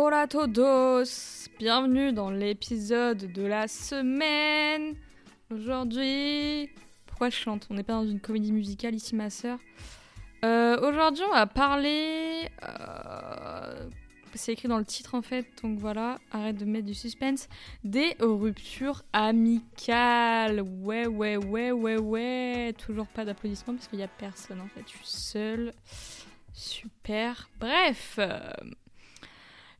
Hola todos Bienvenue dans l'épisode de la semaine Aujourd'hui... Pourquoi je chante? On n'est pas dans une comédie musicale ici ma sœur. Euh, Aujourd'hui on va parler... euh, C'est écrit dans le titre en fait, donc voilà, arrête de mettre du suspense. Des ruptures amicales. Ouais, ouais, ouais, ouais, ouais. Toujours pas d'applaudissements parce qu'il y a personne en fait. Je suis seule. Super. Bref.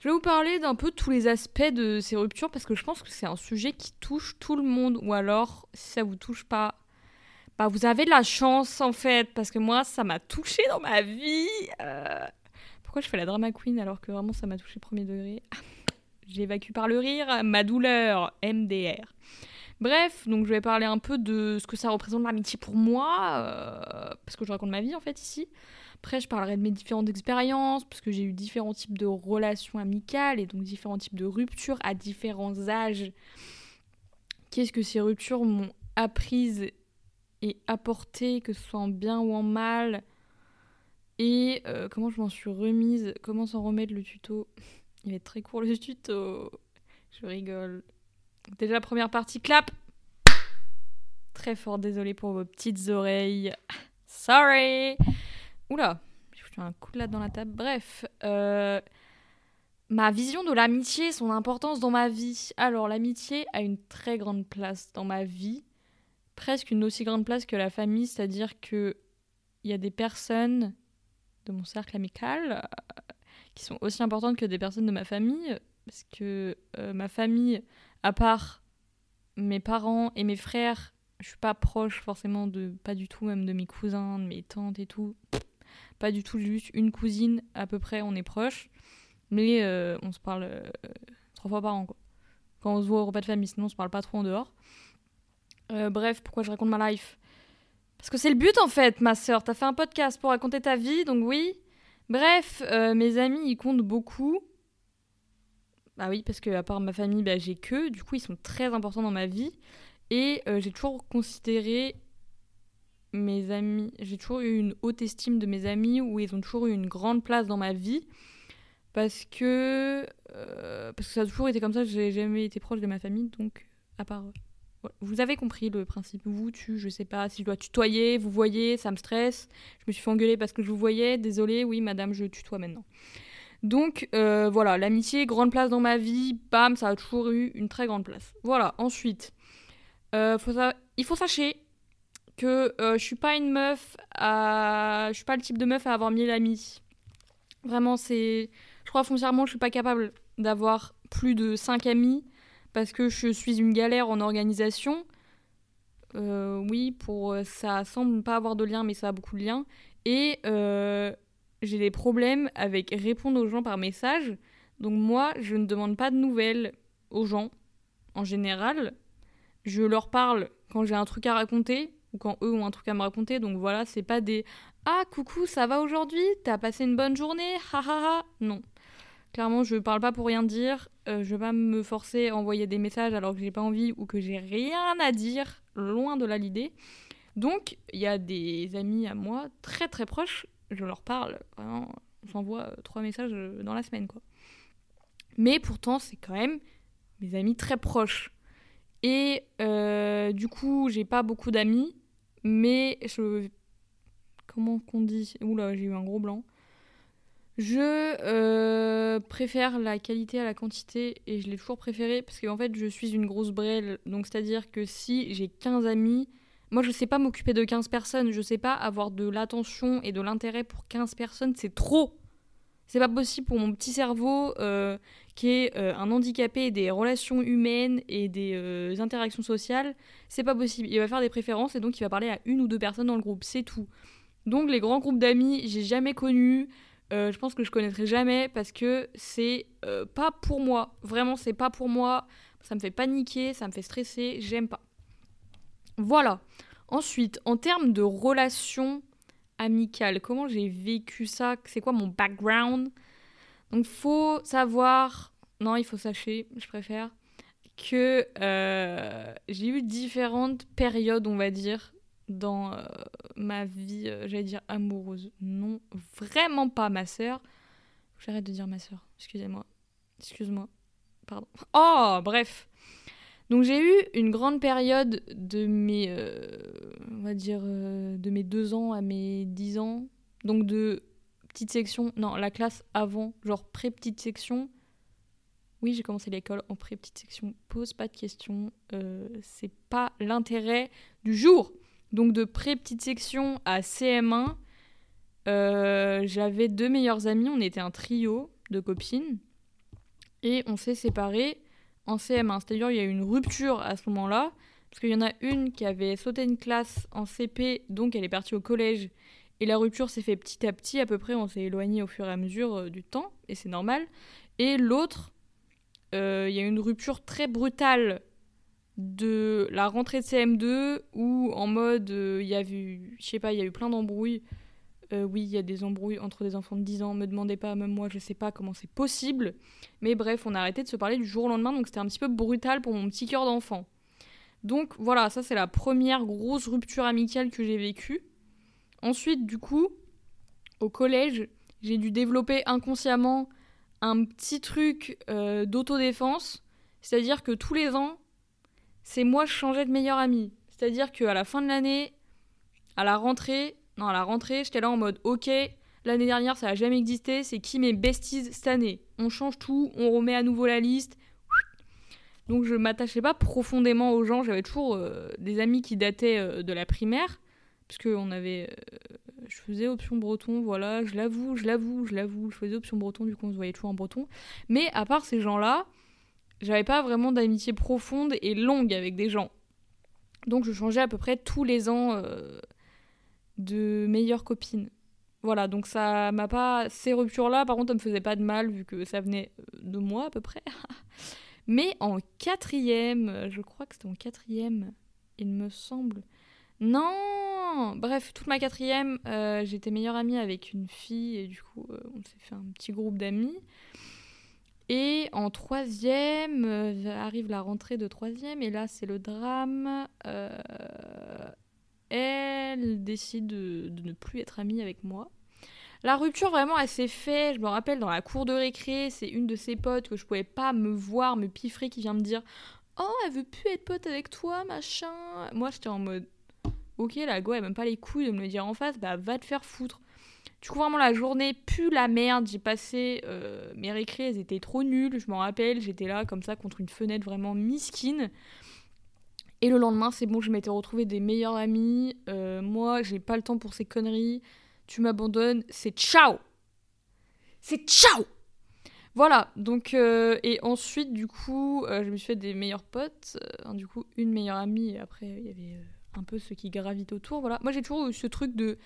Je vais vous parler d'un peu tous les aspects de ces ruptures parce que je pense que c'est un sujet qui touche tout le monde. Ou alors, si ça vous touche pas, bah vous avez de la chance en fait parce que moi, ça m'a touché dans ma vie. Euh, Pourquoi je fais la drama queen alors que vraiment ça m'a touché premier degré? J'évacue par le rire ma douleur, MDR. Bref, donc je vais parler un peu de ce que ça représente l'amitié pour moi, euh, parce que je raconte ma vie en fait ici. Après, je parlerai de mes différentes expériences, parce que j'ai eu différents types de relations amicales et donc différents types de ruptures à différents âges. Qu'est-ce que ces ruptures m'ont apprise et apporté, que ce soit en bien ou en mal, et euh, comment je m'en suis remise, comment s'en remettre le tuto? Il être très court le tuto. Je rigole. Déjà, première partie, clap. Très fort, désolé pour vos petites oreilles. Sorry. Oula, j'ai foutu un coup de latte dans la table. Bref, euh, ma vision de l'amitié, son importance dans ma vie. Alors, l'amitié a une très grande place dans ma vie, presque une aussi grande place que la famille, c'est-à-dire que il y a des personnes de mon cercle amical euh, qui sont aussi importantes que des personnes de ma famille, parce que euh, ma famille, à part mes parents et mes frères, je suis pas proche forcément de, pas du tout même de mes cousins, de mes tantes et tout. Pas du tout, juste une cousine à peu près, on est proches. Mais euh, on se parle euh, trois fois par an, quoi. Quand on se voit au repas de famille, sinon on se parle pas trop en dehors. Euh, bref, pourquoi je raconte ma life? Parce que c'est le but en fait, ma sœur. T'as fait un podcast pour raconter ta vie, donc oui. Bref, mes amis, ils comptent beaucoup. Bah oui, parce que à part ma famille, bah, j'ai que. Du coup, ils sont très importants dans ma vie. Et euh, j'ai toujours considéré mes amis, j'ai toujours eu une haute estime de mes amis où ils ont toujours eu une grande place dans ma vie parce que euh, parce que ça a toujours été comme ça, j'ai jamais été proche de ma famille donc à part vous avez compris le principe vous tu je sais pas si je dois tutoyer, vous voyez, ça me stresse. Je me suis fait engueuler parce que je vous voyais, désolé, oui madame, je tutoie maintenant. Donc euh, voilà, l'amitié, grande place dans ma vie, bam, ça a toujours eu une très grande place. Voilà, ensuite, euh, il faut sachez que euh, je suis pas une meuf. Je suis pas le type de meuf à avoir mille amis. Vraiment, c'est... Je crois foncièrement je suis pas capable d'avoir plus de 5 amis parce que je suis une galère en organisation. Oui, pour ça semble pas avoir de lien, mais ça a beaucoup de liens. Et j'ai des problèmes avec répondre aux gens par message. Donc moi, je ne demande pas de nouvelles aux gens en général. Je leur parle quand j'ai un truc à raconter ou quand eux ont un truc à me raconter. Donc voilà, c'est pas des Ah, coucou, ça va aujourd'hui? T'as passé une bonne journée? Ha Non. Clairement, je parle pas pour rien dire. Euh, je vais pas me forcer à envoyer des messages alors que j'ai pas envie ou que j'ai rien à dire. Loin de là l'idée. Donc, il y a des amis à moi très très proches. Je leur parle. Vraiment, j'envoie euh, trois messages euh, dans la semaine, quoi. Mais pourtant, c'est quand même mes amis très proches. Et euh, du coup, j'ai pas beaucoup d'amis, mais je. Comment qu'on dit? Oula, j'ai eu un gros blanc. Je préfère la qualité à la quantité et je l'ai toujours préféré parce qu'en fait, je suis une grosse brêle. Donc, c'est-à-dire que si j'ai 15 amis, moi, je sais pas m'occuper de 15 personnes. Je sais pas avoir de l'attention et de l'intérêt pour 15 personnes. C'est trop. C'est pas possible pour mon petit cerveau euh, qui est euh, un handicapé des relations humaines et des euh, interactions sociales. C'est pas possible. Il va faire des préférences et donc il va parler à une ou deux personnes dans le groupe. C'est tout. Donc les grands groupes d'amis, j'ai jamais connu. Je pense que je connaîtrai jamais parce que c'est pas pour moi. Vraiment, c'est pas pour moi. Ça me fait paniquer, ça me fait stresser, j'aime pas. Voilà. Ensuite, en termes de relations amicales, comment j'ai vécu ça? C'est quoi mon background? Donc, faut savoir. Non, il faut sachez, je préfère. Que euh, j'ai eu différentes périodes, on va dire, dans euh, ma vie, euh, j'allais dire amoureuse. Non, vraiment pas ma sœur. J'arrête de dire ma sœur, excusez-moi. Excuse-moi. Pardon. Oh, bref. Donc j'ai eu une grande période de mes, euh, on va dire, euh, de mes 2 ans à mes 10 ans. Donc de petite section, non, la classe avant, genre pré-petite section. Oui, j'ai commencé l'école en pré-petite section. Pose pas de questions. Euh, c'est pas l'intérêt du jour. Donc de pré-petite section à CM1, j'avais deux meilleures amies. On était un trio de copines. Et on s'est séparés en CM1. C'est-à-dire il y a eu une rupture à ce moment-là, parce qu'il y en a une qui avait sauté une classe en CP, donc elle est partie au collège. Et la rupture s'est fait petit à petit, à peu près, on s'est éloigné au fur et à mesure euh, du temps, et c'est normal. Et l'autre, euh, il y a eu une rupture très brutale de la rentrée de CM2, où en mode, euh, y a eu, je sais pas, il y a eu plein d'embrouilles. Euh, oui, il y a des embrouilles entre des enfants de 10 ans, me demandez pas, même moi, je sais pas comment c'est possible. Mais bref, on a arrêté de se parler du jour au lendemain, donc c'était un petit peu brutal pour mon petit cœur d'enfant. Donc voilà, ça c'est la première grosse rupture amicale que j'ai vécue. Ensuite, du coup, au collège, j'ai dû développer inconsciemment un petit truc euh, d'autodéfense. C'est-à-dire que tous les ans, c'est moi je changeais de meilleur ami. C'est-à-dire qu'à la fin de l'année, à la rentrée, non, à la rentrée, j'étais là en mode ok, l'année dernière ça a jamais existé, c'est qui mes besties cette année? On change tout, on remet à nouveau la liste. Donc je m'attachais pas profondément aux gens, j'avais toujours euh, des amis qui dataient euh, de la primaire, puisque on avait, euh, je faisais option breton, voilà, je l'avoue, je l'avoue, je l'avoue, je faisais option breton, du coup on se voyait toujours en breton. Mais à part ces gens-là, j'avais pas vraiment d'amitié profonde et longue avec des gens. Donc je changeais à peu près tous les ans de meilleures copines. Voilà, donc ça m'a pas. Ces ruptures-là, par contre, ça me faisait pas de mal vu que ça venait euh, de moi à peu près. Mais en quatrième, euh, je crois que c'était en quatrième, il me semble. Non Bref, toute ma quatrième, euh, j'étais meilleure amie avec une fille et du coup, on s'est fait un petit groupe d'amis. Et en troisième, arrive la rentrée de troisième et là, c'est le drame elle décide de, ne plus être amie avec moi. La rupture, vraiment, elle s'est faite, je me rappelle, dans la cour de récré, c'est une de ses potes que je pouvais pas me voir, me piffrer, qui vient me dire Oh, elle veut plus être pote avec toi, machin. Moi, j'étais en mode Ok, la go, elle même pas les couilles de me le dire en face, bah va te faire foutre. Du coup, vraiment, la journée pue la merde. J'ai passé euh, mes récrés, elles étaient trop nulles, je m'en rappelle. J'étais là, comme ça, contre une fenêtre vraiment misquine. Et le lendemain, c'est bon, je m'étais retrouvée des meilleurs amis. Euh, moi, j'ai pas le temps pour ces conneries. Tu m'abandonnes, c'est ciao C'est ciao Voilà, donc, euh, et ensuite, du coup, euh, je me suis fait des meilleurs potes. du coup, une meilleure amie, et après, il y avait un peu ceux qui gravitent autour. Voilà. Moi, j'ai toujours eu ce truc de.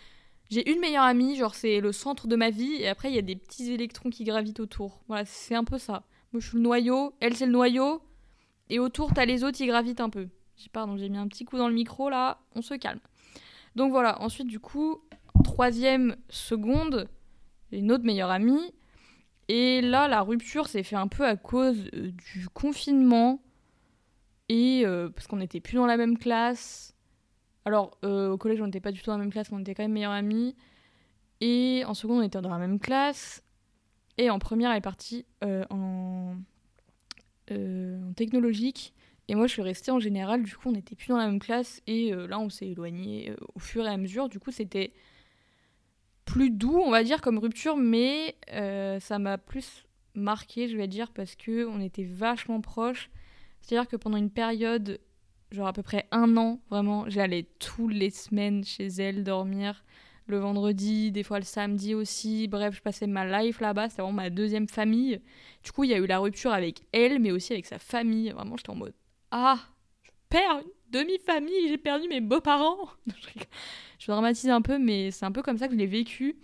J'ai une meilleure amie, genre, c'est le centre de ma vie, et après, il y a des petits électrons qui gravitent autour. Voilà, c'est un peu ça. Moi, je suis le noyau, elle, c'est le noyau, et autour, t'as les autres, qui gravitent un peu. Pardon, j'ai mis un petit coup dans le micro là, on se calme. Donc voilà, ensuite du coup, troisième seconde, une autre meilleure amie. Et là, la rupture s'est fait un peu à cause euh, du confinement. Et euh, parce qu'on n'était plus dans la même classe. Alors, euh, au collège, on n'était pas du tout dans la même classe, mais on était quand même meilleure amie. Et en seconde, on était dans la même classe. Et en première, elle est partie en, en technologique. Et moi, je suis restée en général. Du coup, on n'était plus dans la même classe. Et euh, là, on s'est éloigné euh, au fur et à mesure. Du coup, c'était plus doux, on va dire, comme rupture. Mais euh, ça m'a plus marqué, je vais dire, parce que on était vachement proches. C'est-à-dire que pendant une période, genre à peu près un an, vraiment, j'allais toutes les semaines chez elle dormir. Le vendredi, des fois le samedi aussi. Bref, je passais ma life là-bas. C'était vraiment ma deuxième famille. Du coup, il y a eu la rupture avec elle, mais aussi avec sa famille. Vraiment, j'étais en mode ah, je perds une demi-famille, j'ai perdu mes beaux-parents. je dramatise un peu, mais c'est un peu comme ça que je l'ai vécu.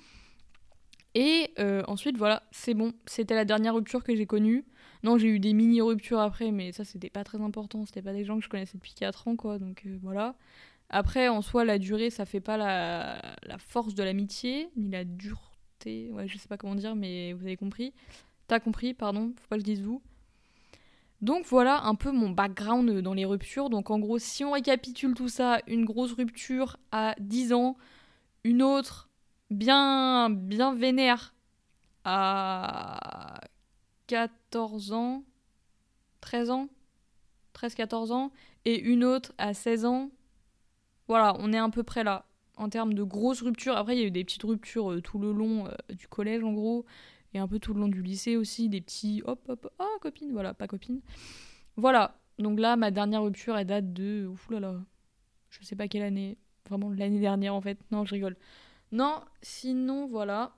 Et euh, ensuite, voilà, c'est bon. C'était la dernière rupture que j'ai connue. Non, j'ai eu des mini-ruptures après, mais ça, c'était pas très important. C'était pas des gens que je connaissais depuis 4 ans, quoi. Donc euh, voilà. Après, en soi, la durée, ça fait pas la, la force de l'amitié, ni la dureté. Ouais, je sais pas comment dire, mais vous avez compris. T'as compris, pardon, faut pas que je dise vous. Donc voilà un peu mon background dans les ruptures. Donc en gros, si on récapitule tout ça, une grosse rupture à 10 ans, une autre bien bien vénère à 14 ans, 13 ans, 13-14 ans, et une autre à 16 ans. Voilà, on est à peu près là en termes de grosses ruptures. Après, il y a eu des petites ruptures euh, tout le long euh, du collège, en gros, et un peu tout le long du lycée aussi, des petits hop hop, ah, copine, voilà, pas copine. Voilà, donc là, ma dernière rupture, elle date de. Ouf là là, je sais pas quelle année, vraiment l'année dernière en fait. Non, je rigole. Non, sinon, voilà.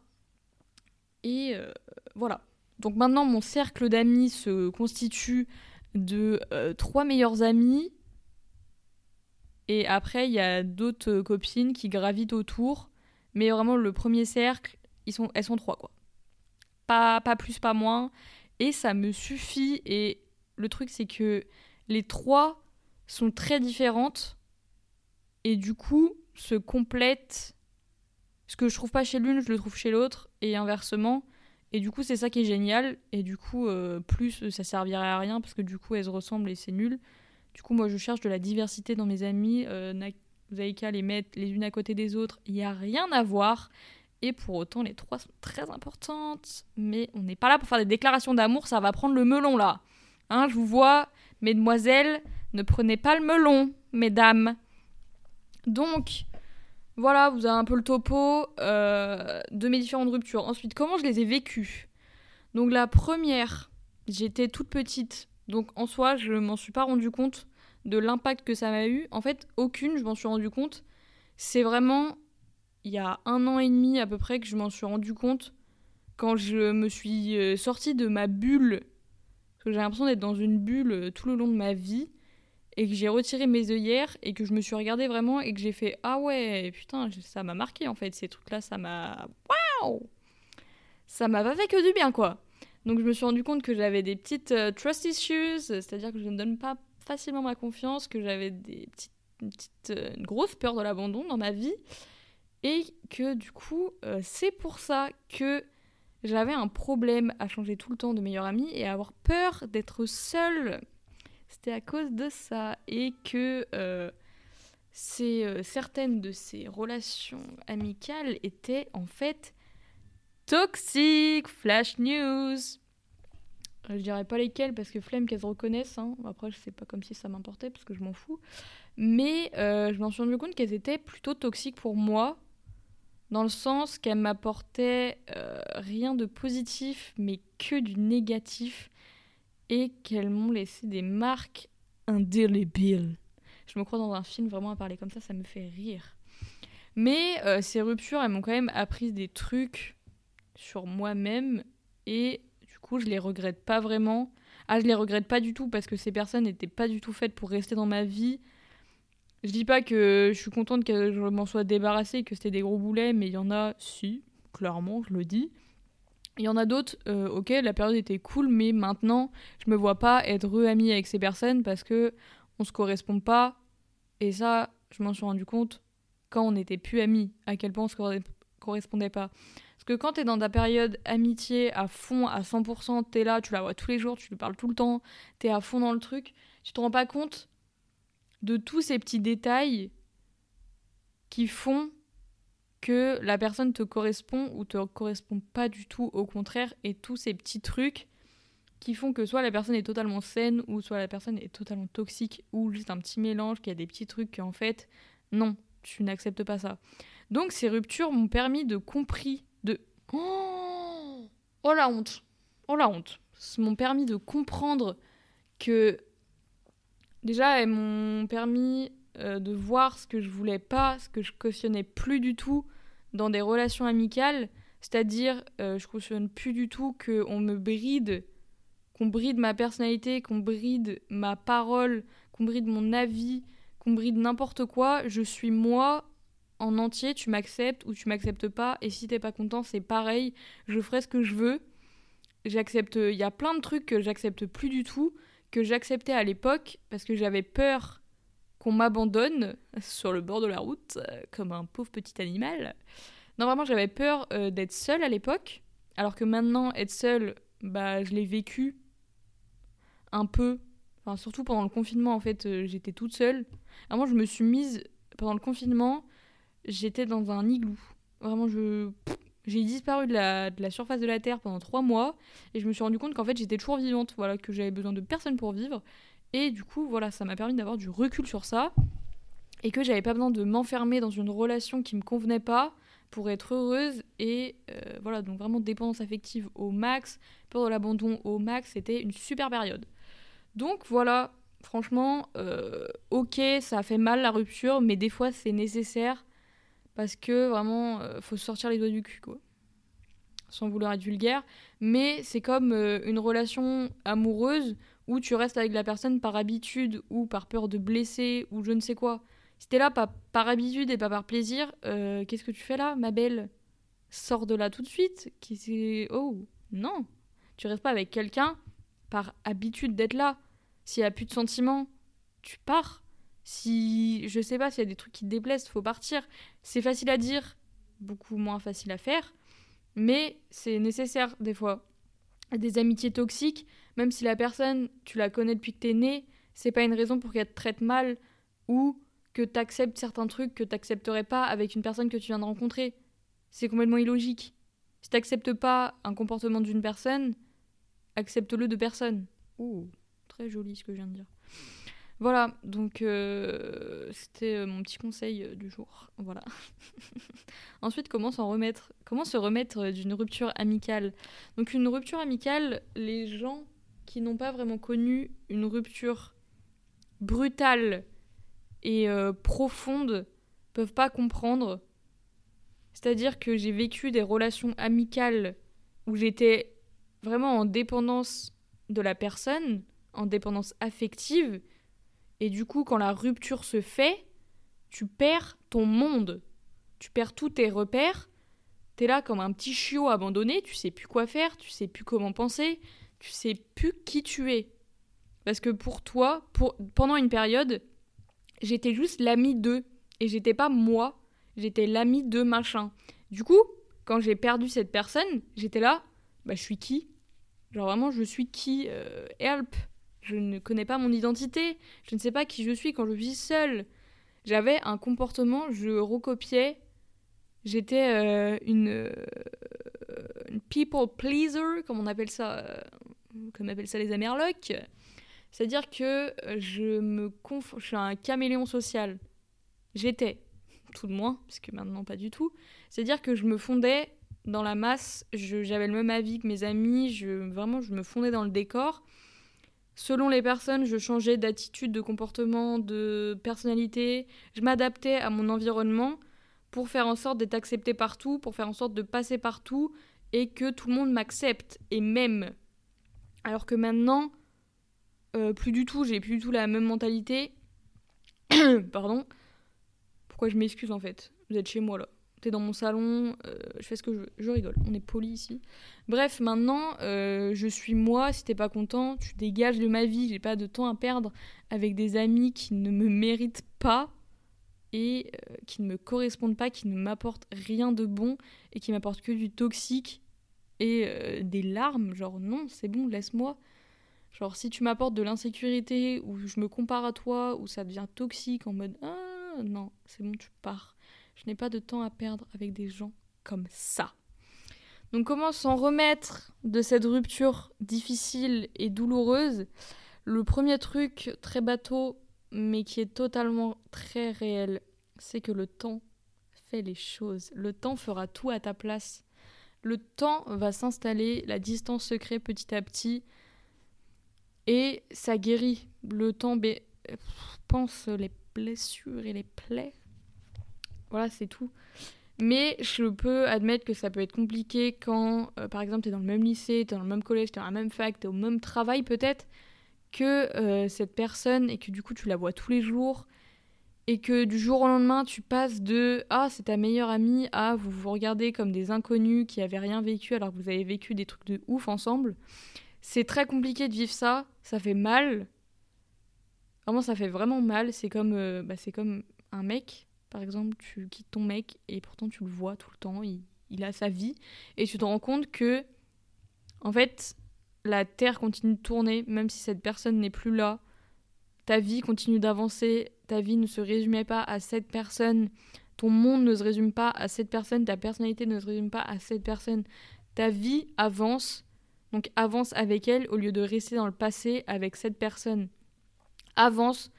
Et euh, voilà. Donc maintenant, mon cercle d'amis se constitue de trois meilleurs amis et après, il y a d'autres euh, copines qui gravitent autour. Mais vraiment, le premier cercle, ils sont, elles sont trois, quoi. Pas, plus, pas moins. Et ça me suffit. Et le truc, c'est que les trois sont très différentes. Et du coup, se complètent. Ce que je trouve pas chez l'une, je le trouve chez l'autre. Et inversement. Et du coup, c'est ça qui est génial. Et du coup, euh, plus, ça servirait à rien. Parce que du coup, elles se ressemblent et c'est nul. Du coup, moi, je cherche de la diversité dans mes amis. Euh, vous avez qu'à les mettre les unes à côté des autres. Il n'y a rien à voir. Et pour autant, les trois sont très importantes. Mais on n'est pas là pour faire des déclarations d'amour. Ça va prendre le melon, là. Hein, je vous vois, mesdemoiselles, ne prenez pas le melon, mesdames. Donc, voilà, vous avez un peu le topo euh, de mes différentes ruptures. Ensuite, comment je les ai vécues? Donc, la première, j'étais toute petite. Donc en soi, je m'en suis pas rendu compte de l'impact que ça m'a eu. En fait, aucune, je m'en suis rendu compte. C'est vraiment il y a un an et demi à peu près que je m'en suis rendu compte quand je me suis euh, sortie de ma bulle. Parce que j'ai l'impression d'être dans une bulle euh, tout le long de ma vie. Et que j'ai retiré mes œillères et que je me suis regardée vraiment et que j'ai fait Ah ouais, putain, ça m'a marqué en fait. Ces trucs-là, ça m'a. Waouh Ça m'a fait que du bien quoi. Donc je me suis rendu compte que j'avais des petites euh, trust issues, c'est-à-dire que je ne donne pas facilement ma confiance, que j'avais des petites, une, grosse peur de l'abandon dans ma vie, et que du coup euh, c'est pour ça que j'avais un problème à changer tout le temps de meilleure amie et à avoir peur d'être seule. C'était à cause de ça et que certaines de ces relations amicales étaient en fait toxiques, flash news. Je dirais pas lesquelles parce que flemme qu'elles reconnaissent. Hein. Après, je sais pas comme si ça m'importait parce que je m'en fous. Mais euh, je m'en suis rendu compte qu'elles étaient plutôt toxiques pour moi. Dans le sens qu'elles m'apportaient euh, rien de positif, mais que du négatif. Et qu'elles m'ont laissé des marques indélébiles. Je me crois dans un film vraiment à parler comme ça, ça me fait rire. Mais euh, ces ruptures, elles m'ont quand même appris des trucs sur moi-même et du coup je les regrette pas vraiment. Ah je les regrette pas du tout parce que ces personnes n'étaient pas du tout faites pour rester dans ma vie. Je dis pas que je suis contente que je m'en sois débarrassée, que c'était des gros boulets, mais il y en a, si, clairement, je le dis. Il y en a d'autres, euh, ok, la période était cool, mais maintenant, je me vois pas être re-amie avec ces personnes parce que on se correspond pas. Et ça, je m'en suis rendu compte quand on n'était plus amis, à quel point on se correspondait pas. Parce que quand t'es dans ta période amitié à fond, à 100%, t'es là, tu la vois tous les jours, tu lui parles tout le temps, t'es à fond dans le truc, tu te rends pas compte de tous ces petits détails qui font que la personne te correspond ou te correspond pas du tout, au contraire, et tous ces petits trucs qui font que soit la personne est totalement saine, ou soit la personne est totalement toxique, ou juste un petit mélange, qu'il y a des petits trucs qu'en fait, non, tu n'acceptes pas ça. Donc ces ruptures m'ont permis de compris de oh, oh la honte, oh la honte. M'ont permis de comprendre que déjà elles m'ont permis euh, de voir ce que je voulais pas, ce que je cautionnais plus du tout dans des relations amicales, c'est-à-dire euh, je cautionne plus du tout qu'on me bride, qu'on bride ma personnalité, qu'on bride ma parole, qu'on bride mon avis, qu'on bride n'importe quoi. Je suis moi en entier, tu m'acceptes ou tu m'acceptes pas. Et si t'es pas content, c'est pareil. Je ferai ce que je veux. J'accepte. Il y a plein de trucs que j'accepte plus du tout, que j'acceptais à l'époque parce que j'avais peur qu'on m'abandonne sur le bord de la route euh, comme un pauvre petit animal. Non, vraiment, j'avais peur euh, d'être seule à l'époque. Alors que maintenant, être seule, bah, je l'ai vécu un peu. Enfin, surtout pendant le confinement, en fait, euh, j'étais toute seule. Moi, je me suis mise pendant le confinement j'étais dans un igloo. Vraiment, je J'ai disparu de la, surface de la Terre pendant trois mois et je me suis rendu compte qu'en fait j'étais toujours vivante, voilà, que j'avais besoin de personne pour vivre. Et du coup, voilà, ça m'a permis d'avoir du recul sur ça et que j'avais pas besoin de m'enfermer dans une relation qui me convenait pas pour être heureuse et euh, voilà donc vraiment dépendance affective au max peur de l'abandon au max c'était une super période donc voilà franchement euh, ok ça a fait mal la rupture mais des fois c'est nécessaire parce que vraiment euh, faut sortir les doigts du cul quoi sans vouloir être vulgaire mais c'est comme une relation amoureuse où tu restes avec la personne par habitude ou par peur de blesser ou je ne sais quoi si t'es là par, par habitude et pas par plaisir, euh, qu'est-ce que tu fais là, ma belle? Sors de là tout de suite. Qui Oh, non. Tu restes pas avec quelqu'un par habitude d'être là. S'il y a plus de sentiments, tu pars. Si, je sais pas, s'il y a des trucs qui te déplaisent, faut partir. C'est facile à dire, beaucoup moins facile à faire, mais c'est nécessaire des fois. Des amitiés toxiques, même si la personne, tu la connais depuis que t'es né, c'est pas une raison pour qu'elle te traite mal ou que tu acceptes certains trucs que tu n'accepterais pas avec une personne que tu viens de rencontrer. C'est complètement illogique. Si tu n'acceptes pas un comportement d'une personne, accepte-le de personne. Ouh, très joli ce que je viens de dire. Voilà, donc euh, c'était euh, mon petit conseil euh, du jour. Voilà. Ensuite, comment s'en remettre Comment se remettre d'une rupture amicale? Donc une rupture amicale, les gens qui n'ont pas vraiment connu une rupture brutale et euh, profondes peuvent pas comprendre. C'est-à-dire que j'ai vécu des relations amicales où j'étais vraiment en dépendance de la personne, en dépendance affective, et du coup quand la rupture se fait, tu perds ton monde, tu perds tous tes repères, t'es là comme un petit chiot abandonné, tu sais plus quoi faire, tu sais plus comment penser, tu sais plus qui tu es. Parce que pour toi, pendant une période, j'étais juste l'ami d'eux. Et j'étais pas moi, j'étais l'ami de machin. Du coup, quand j'ai perdu cette personne, j'étais là, bah je suis qui? Genre vraiment, je suis qui euh, Help? Je ne connais pas mon identité, je ne sais pas qui je suis quand je vis seule. J'avais un comportement, je recopiais. J'étais euh, une, euh, une, people pleaser, comme on appelle ça, appellent ça les Amerlocs. C'est-à-dire que euh, je me conf... je suis un caméléon social. J'étais, tout de moins, puisque maintenant pas du tout. C'est-à-dire que je me fondais dans la masse, j'avais le même avis que mes amis, vraiment je me fondais dans le décor. Selon les personnes, je changeais d'attitude, de comportement, de personnalité. Je m'adaptais à mon environnement pour faire en sorte d'être accepté partout, pour faire en sorte de passer partout et que tout le monde m'accepte et m'aime. Alors que maintenant, euh, plus du tout, j'ai plus du tout la même mentalité. Pardon. Pourquoi je m'excuse en fait? Vous êtes chez moi là. T'es dans mon salon, euh, je fais ce que je veux. Je rigole, on est poli ici. Bref, maintenant, euh, je suis moi. Si t'es pas content, tu dégages de ma vie. J'ai pas de temps à perdre avec des amis qui ne me méritent pas et qui ne me correspondent pas, qui ne m'apportent rien de bon et qui m'apportent que du toxique et des larmes. Genre, non, c'est bon, laisse-moi. Genre, si tu m'apportes de l'insécurité, ou je me compare à toi, ou ça devient toxique en mode Ah non, c'est bon, tu pars. Je n'ai pas de temps à perdre avec des gens comme ça. Donc, comment s'en remettre de cette rupture difficile et douloureuse? Le premier truc, très bateau, mais qui est totalement très réel, c'est que le temps fait les choses. Le temps fera tout à ta place. Le temps va s'installer, la distance se crée petit à petit. Et ça guérit. Le temps pense les blessures et les plaies. Voilà, c'est tout. Mais je peux admettre que ça peut être compliqué quand, euh, par exemple, tu es dans le même lycée, tu es dans le même collège, tu es dans la même fac, tu es au même travail peut-être, que euh, cette personne et que du coup tu la vois tous les jours et que du jour au lendemain tu passes de ah c'est ta meilleure amie à vous vous regardez comme des inconnus qui avaient rien vécu alors que vous avez vécu des trucs de ouf ensemble. C'est très compliqué de vivre ça, ça fait mal. Vraiment, ça fait vraiment mal. C'est comme, euh, bah, c'est comme un mec, par exemple, tu quittes ton mec et pourtant tu le vois tout le temps, il, a sa vie. Et tu te rends compte que, en fait, la Terre continue de tourner, même si cette personne n'est plus là. Ta vie continue d'avancer, ta vie ne se résumait pas à cette personne. Ton monde ne se résume pas à cette personne, ta personnalité ne se résume pas à cette personne. Ta vie avance, donc avance avec elle au lieu de rester dans le passé avec cette personne. Avance,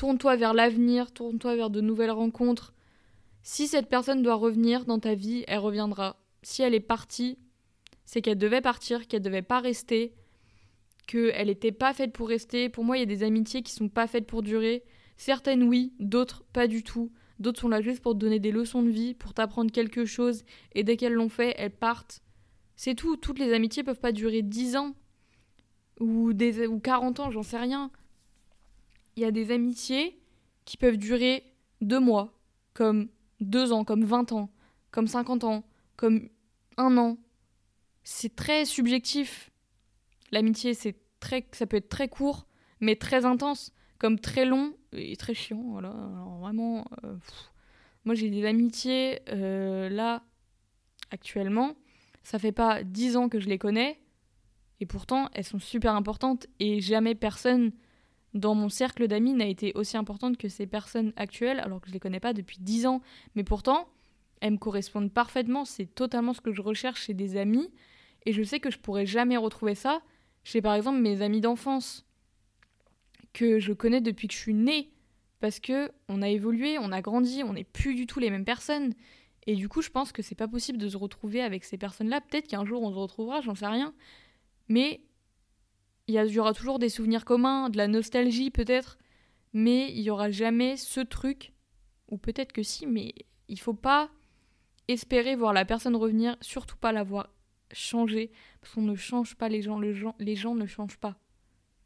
tourne-toi vers l'avenir, tourne-toi vers de nouvelles rencontres. Si cette personne doit revenir dans ta vie, elle reviendra. Si elle est partie, c'est qu'elle devait partir, qu'elle devait pas rester, qu'elle n'était pas faite pour rester. Pour moi, il y a des amitiés qui sont pas faites pour durer. Certaines oui, d'autres pas du tout. D'autres sont là juste pour te donner des leçons de vie, pour t'apprendre quelque chose, et dès qu'elles l'ont fait, elles partent. C'est tout. Toutes les amitiés peuvent pas durer 10 ans ou, des, ou 40 ans, j'en sais rien. Il y a des amitiés qui peuvent durer 2 mois, comme 2 ans, comme 20 ans, comme 50 ans, comme 1 an. C'est très subjectif. L'amitié, c'est très, ça peut être très court, mais très intense, comme très long et très chiant. Voilà. Alors vraiment, euh, moi j'ai des amitiés euh, là actuellement. Ça fait pas dix ans que je les connais, et pourtant elles sont super importantes et jamais personne dans mon cercle d'amis n'a été aussi importante que ces personnes actuelles, alors que je les connais pas depuis dix ans. Mais pourtant, elles me correspondent parfaitement. C'est totalement ce que je recherche chez des amis. Et je sais que je pourrais jamais retrouver ça chez par exemple mes amis d'enfance que je connais depuis que je suis née parce que on a évolué, on a grandi, on n'est plus du tout les mêmes personnes. Et du coup, je pense que c'est pas possible de se retrouver avec ces personnes-là. Peut-être qu'un jour on se retrouvera, j'en sais rien. Mais il y, aura toujours des souvenirs communs, de la nostalgie peut-être. Mais il y aura jamais ce truc, ou peut-être que si, mais il faut pas espérer voir la personne revenir, surtout pas la voir changer. Parce qu'on ne change pas les gens, les gens, ne changent pas.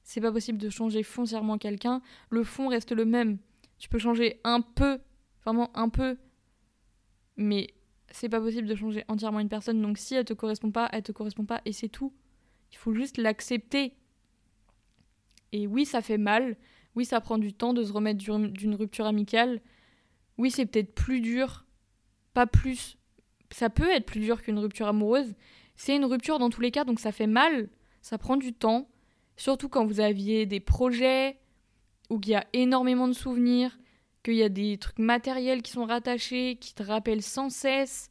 C'est pas possible de changer foncièrement quelqu'un. Le fond reste le même. Tu peux changer un peu, vraiment un peu, mais c'est pas possible de changer entièrement une personne. Donc si elle te correspond pas, elle te correspond pas et c'est tout. Il faut juste l'accepter. Et oui, ça fait mal. Oui, ça prend du temps de se remettre d'une rupture amicale. Oui, c'est peut-être plus dur. Pas plus. Ça peut être plus dur qu'une rupture amoureuse. C'est une rupture dans tous les cas, donc ça fait mal. Ça prend du temps. Surtout quand vous aviez des projets où il y a énormément de souvenirs, qu'il y a des trucs matériels qui sont rattachés, qui te rappellent sans cesse,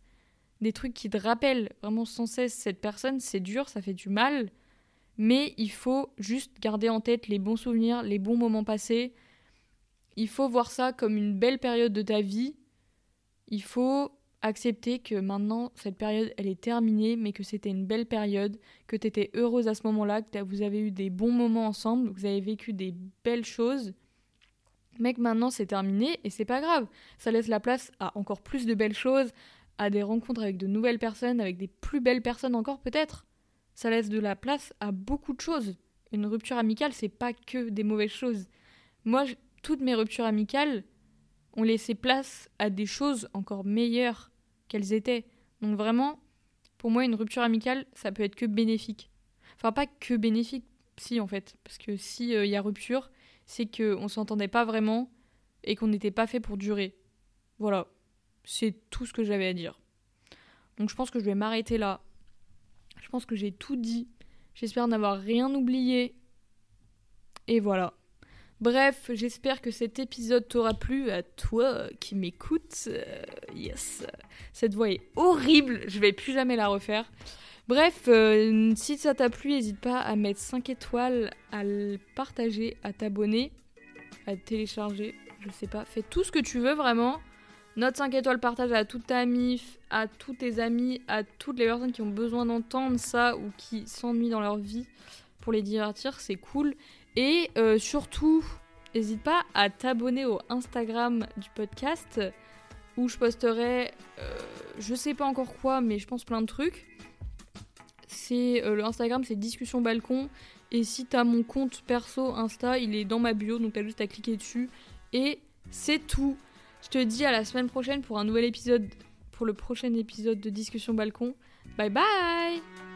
des trucs qui te rappellent vraiment sans cesse cette personne, c'est dur, ça fait du mal. Mais il faut juste garder en tête les bons souvenirs, les bons moments passés. Il faut voir ça comme une belle période de ta vie. Il faut accepter que maintenant cette période elle est terminée mais que c'était une belle période, que tu étais heureuse à ce moment-là, que vous avez eu des bons moments ensemble, que vous avez vécu des belles choses. Mais que maintenant c'est terminé et c'est pas grave. Ça laisse la place à encore plus de belles choses, à des rencontres avec de nouvelles personnes, avec des plus belles personnes encore peut-être. Ça laisse de la place à beaucoup de choses. Une rupture amicale, c'est pas que des mauvaises choses. Moi, toutes mes ruptures amicales ont laissé place à des choses encore meilleures qu'elles étaient. Donc vraiment, pour moi, une rupture amicale, ça peut être que bénéfique. Enfin, pas que bénéfique, si en fait. Parce que s'il il euh, y a rupture, c'est qu'on s'entendait pas vraiment et qu'on n'était pas fait pour durer. Voilà. C'est tout ce que j'avais à dire. Donc je pense que je vais m'arrêter là. Pense que j'ai tout dit. J'espère n'avoir rien oublié. Et voilà. Bref, j'espère que cet épisode t'aura plu à toi qui m'écoutes. Euh, yes. Cette voix est horrible, je vais plus jamais la refaire. Bref, euh, si ça t'a plu, n'hésite pas à mettre 5 étoiles, à le partager, à t'abonner, à télécharger, je sais pas. Fais tout ce que tu veux vraiment. Note 5 étoiles, partage à toute ta mif, à tous tes amis, à toutes les personnes qui ont besoin d'entendre ça ou qui s'ennuient dans leur vie pour les divertir, c'est cool. Et euh, surtout, n'hésite pas à t'abonner au Instagram du podcast où je posterai, euh, je sais pas encore quoi, mais je pense plein de trucs. C'est euh, le Instagram, c'est discussion balcon. Et si t'as mon compte perso Insta, il est dans ma bio, donc t'as juste à cliquer dessus. Et c'est tout. Je te dis à la semaine prochaine pour un nouvel épisode, pour le prochain épisode de discussion balcon. Bye bye